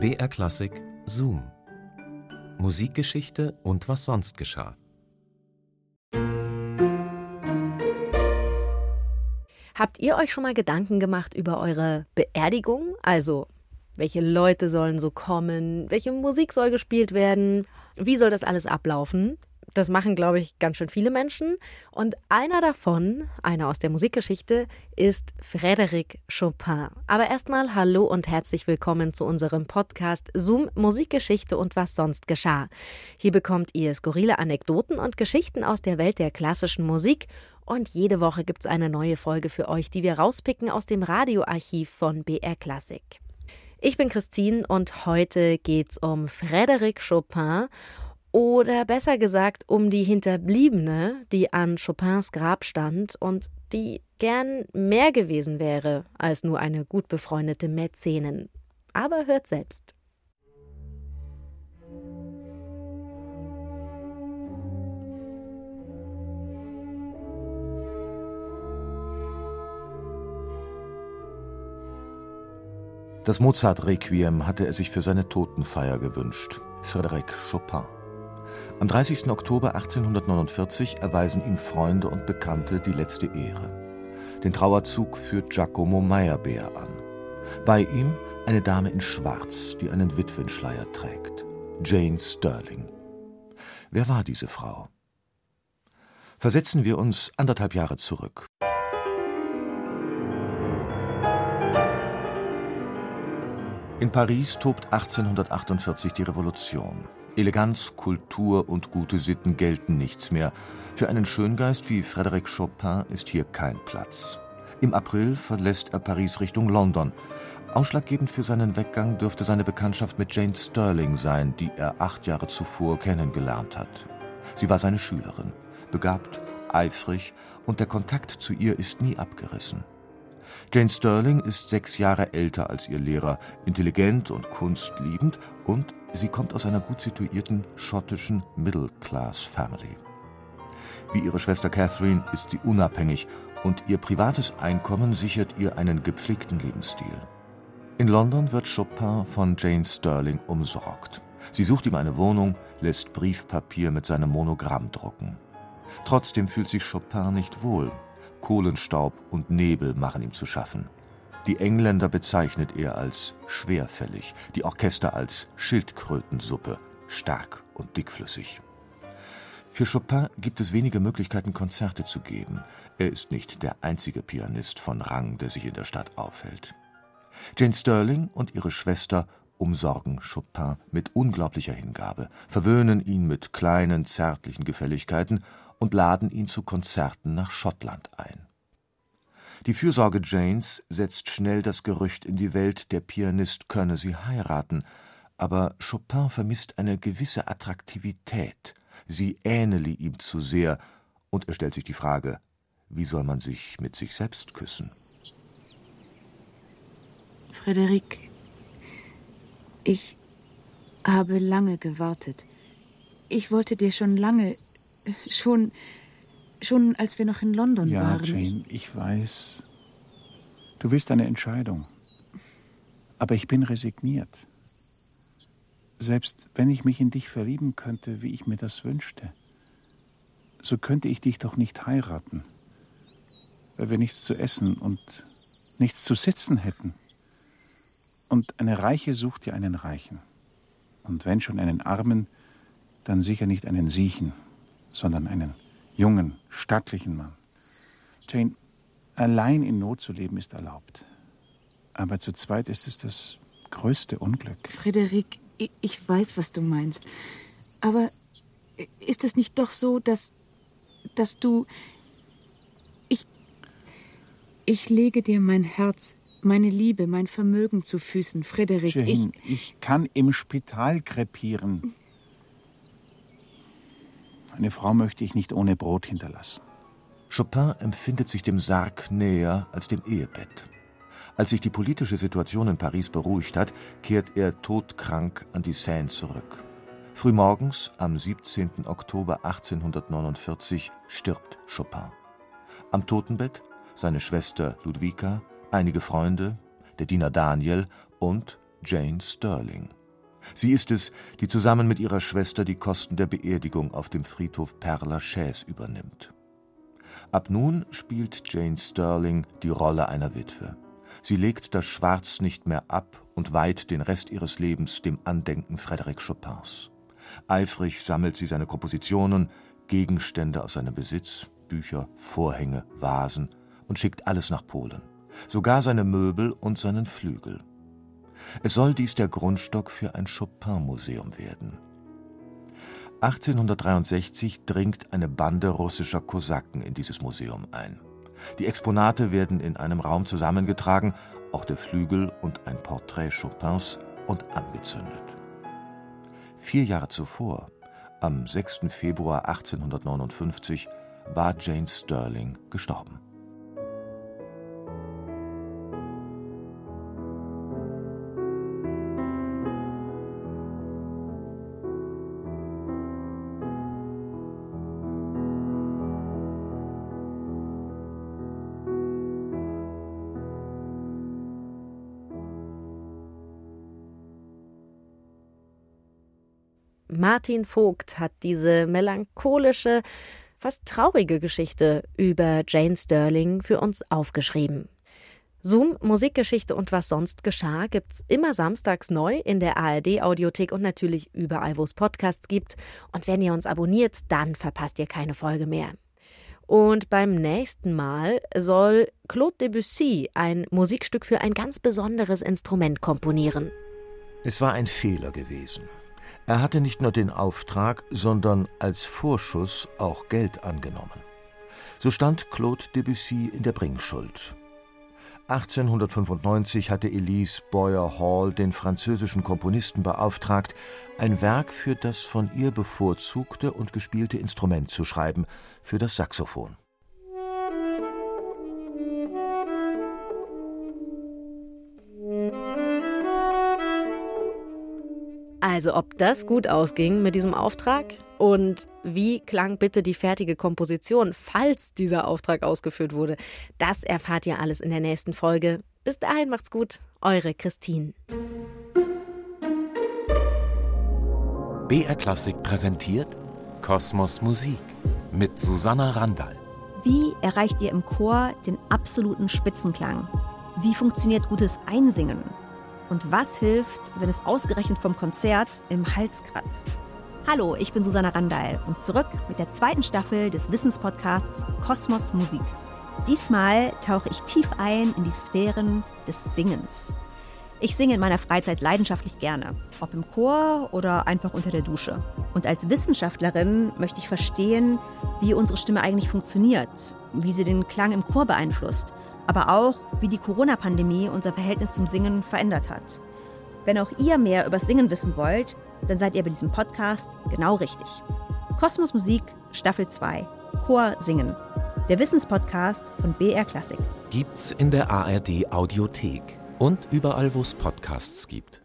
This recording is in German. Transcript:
BR Klassik Zoom. Musikgeschichte und was sonst geschah. Habt ihr euch schon mal Gedanken gemacht über eure Beerdigung? Also, welche Leute sollen so kommen? Welche Musik soll gespielt werden? Wie soll das alles ablaufen? Das machen, glaube ich, ganz schön viele Menschen. Und einer davon, einer aus der Musikgeschichte, ist Frédéric Chopin. Aber erstmal hallo und herzlich willkommen zu unserem Podcast Zoom Musikgeschichte und was sonst geschah. Hier bekommt ihr skurrile Anekdoten und Geschichten aus der Welt der klassischen Musik. Und jede Woche gibt es eine neue Folge für euch, die wir rauspicken aus dem Radioarchiv von BR Classic. Ich bin Christine und heute geht's um Frédéric Chopin oder besser gesagt um die Hinterbliebene, die an Chopins Grab stand und die gern mehr gewesen wäre als nur eine gut befreundete Mäzenin. Aber hört selbst. Das Mozart-Requiem hatte er sich für seine Totenfeier gewünscht. Frédéric Chopin. Am 30. Oktober 1849 erweisen ihm Freunde und Bekannte die letzte Ehre. Den Trauerzug führt Giacomo Meyerbeer an. Bei ihm eine Dame in Schwarz, die einen Witwenschleier trägt. Jane Sterling. Wer war diese Frau? Versetzen wir uns anderthalb Jahre zurück. In Paris tobt 1848 die Revolution. Eleganz, Kultur und gute Sitten gelten nichts mehr. Für einen Schöngeist wie Frédéric Chopin ist hier kein Platz. Im April verlässt er Paris Richtung London. Ausschlaggebend für seinen Weggang dürfte seine Bekanntschaft mit Jane Sterling sein, die er acht Jahre zuvor kennengelernt hat. Sie war seine Schülerin, begabt, eifrig und der Kontakt zu ihr ist nie abgerissen. Jane Sterling ist sechs Jahre älter als ihr Lehrer, intelligent und kunstliebend und sie kommt aus einer gut situierten schottischen Middle-Class-Family. Wie ihre Schwester Catherine ist sie unabhängig und ihr privates Einkommen sichert ihr einen gepflegten Lebensstil. In London wird Chopin von Jane Sterling umsorgt. Sie sucht ihm eine Wohnung, lässt Briefpapier mit seinem Monogramm drucken. Trotzdem fühlt sich Chopin nicht wohl. Kohlenstaub und Nebel machen ihm zu schaffen. Die Engländer bezeichnet er als schwerfällig, die Orchester als Schildkrötensuppe, stark und dickflüssig. Für Chopin gibt es wenige Möglichkeiten, Konzerte zu geben. Er ist nicht der einzige Pianist von Rang, der sich in der Stadt aufhält. Jane Sterling und ihre Schwester umsorgen Chopin mit unglaublicher Hingabe, verwöhnen ihn mit kleinen, zärtlichen Gefälligkeiten und laden ihn zu Konzerten nach Schottland ein. Die Fürsorge Janes setzt schnell das Gerücht in die Welt, der Pianist könne sie heiraten, aber Chopin vermisst eine gewisse Attraktivität, sie ähnele ihm zu sehr, und er stellt sich die Frage, wie soll man sich mit sich selbst küssen? Frederik, ich habe lange gewartet. Ich wollte dir schon lange, schon, schon als wir noch in London ja, waren. Jane, ich weiß. Du willst eine Entscheidung. Aber ich bin resigniert. Selbst wenn ich mich in dich verlieben könnte, wie ich mir das wünschte, so könnte ich dich doch nicht heiraten, weil wir nichts zu essen und nichts zu sitzen hätten. Und eine Reiche sucht ja einen Reichen. Und wenn schon einen Armen, dann sicher nicht einen Siechen, sondern einen jungen, stattlichen Mann. Jane, allein in Not zu leben ist erlaubt. Aber zu zweit ist es das größte Unglück. Frederik, ich, weiß, was du meinst. Aber ist es nicht doch so, dass, dass du. Ich. Ich lege dir mein Herz, meine Liebe, mein Vermögen zu Füßen, Frederik. Jane, ich, ich kann im Spital krepieren. Eine Frau möchte ich nicht ohne Brot hinterlassen. Chopin empfindet sich dem Sarg näher als dem Ehebett. Als sich die politische Situation in Paris beruhigt hat, kehrt er todkrank an die Seine zurück. Frühmorgens, am 17. Oktober 1849, stirbt Chopin. Am Totenbett seine Schwester Ludwika, einige Freunde, der Diener Daniel und Jane Sterling. Sie ist es, die zusammen mit ihrer Schwester die Kosten der Beerdigung auf dem Friedhof Père Lachaise übernimmt. Ab nun spielt Jane Sterling die Rolle einer Witwe. Sie legt das Schwarz nicht mehr ab und weiht den Rest ihres Lebens dem Andenken Frédéric Chopins. Eifrig sammelt sie seine Kompositionen, Gegenstände aus seinem Besitz, Bücher, Vorhänge, Vasen und schickt alles nach Polen. Sogar seine Möbel und seinen Flügel. Es soll dies der Grundstock für ein Chopin-Museum werden. 1863 dringt eine Bande russischer Kosaken in dieses Museum ein. Die Exponate werden in einem Raum zusammengetragen, auch der Flügel und ein Porträt Chopins, und angezündet. Vier Jahre zuvor, am 6. Februar 1859, war Jane Sterling gestorben. Martin Vogt hat diese melancholische, fast traurige Geschichte über Jane Sterling für uns aufgeschrieben. Zoom, Musikgeschichte und was sonst geschah gibt's immer samstags neu in der ARD Audiothek und natürlich überall, wo es Podcasts gibt. Und wenn ihr uns abonniert, dann verpasst ihr keine Folge mehr. Und beim nächsten Mal soll Claude Debussy ein Musikstück für ein ganz besonderes Instrument komponieren. Es war ein Fehler gewesen. Er hatte nicht nur den Auftrag, sondern als Vorschuss auch Geld angenommen. So stand Claude Debussy in der Bringschuld. 1895 hatte Elise Boyer Hall den französischen Komponisten beauftragt, ein Werk für das von ihr bevorzugte und gespielte Instrument zu schreiben, für das Saxophon. Also ob das gut ausging mit diesem Auftrag und wie klang bitte die fertige Komposition, falls dieser Auftrag ausgeführt wurde, das erfahrt ihr alles in der nächsten Folge. Bis dahin macht's gut, eure Christine. BR Klassik präsentiert Kosmos Musik mit Susanna Randall. Wie erreicht ihr im Chor den absoluten Spitzenklang? Wie funktioniert gutes Einsingen? Und was hilft, wenn es ausgerechnet vom Konzert im Hals kratzt? Hallo, ich bin Susanna Randall und zurück mit der zweiten Staffel des Wissenspodcasts Kosmos Musik. Diesmal tauche ich tief ein in die Sphären des Singens. Ich singe in meiner Freizeit leidenschaftlich gerne, ob im Chor oder einfach unter der Dusche. Und als Wissenschaftlerin möchte ich verstehen, wie unsere Stimme eigentlich funktioniert, wie sie den Klang im Chor beeinflusst aber auch, wie die Corona-Pandemie unser Verhältnis zum Singen verändert hat. Wenn auch ihr mehr über Singen wissen wollt, dann seid ihr bei diesem Podcast genau richtig. Kosmos Musik, Staffel 2, Chor Singen. Der Wissenspodcast von BR Klassik. Gibt's in der ARD Audiothek und überall, wo es Podcasts gibt.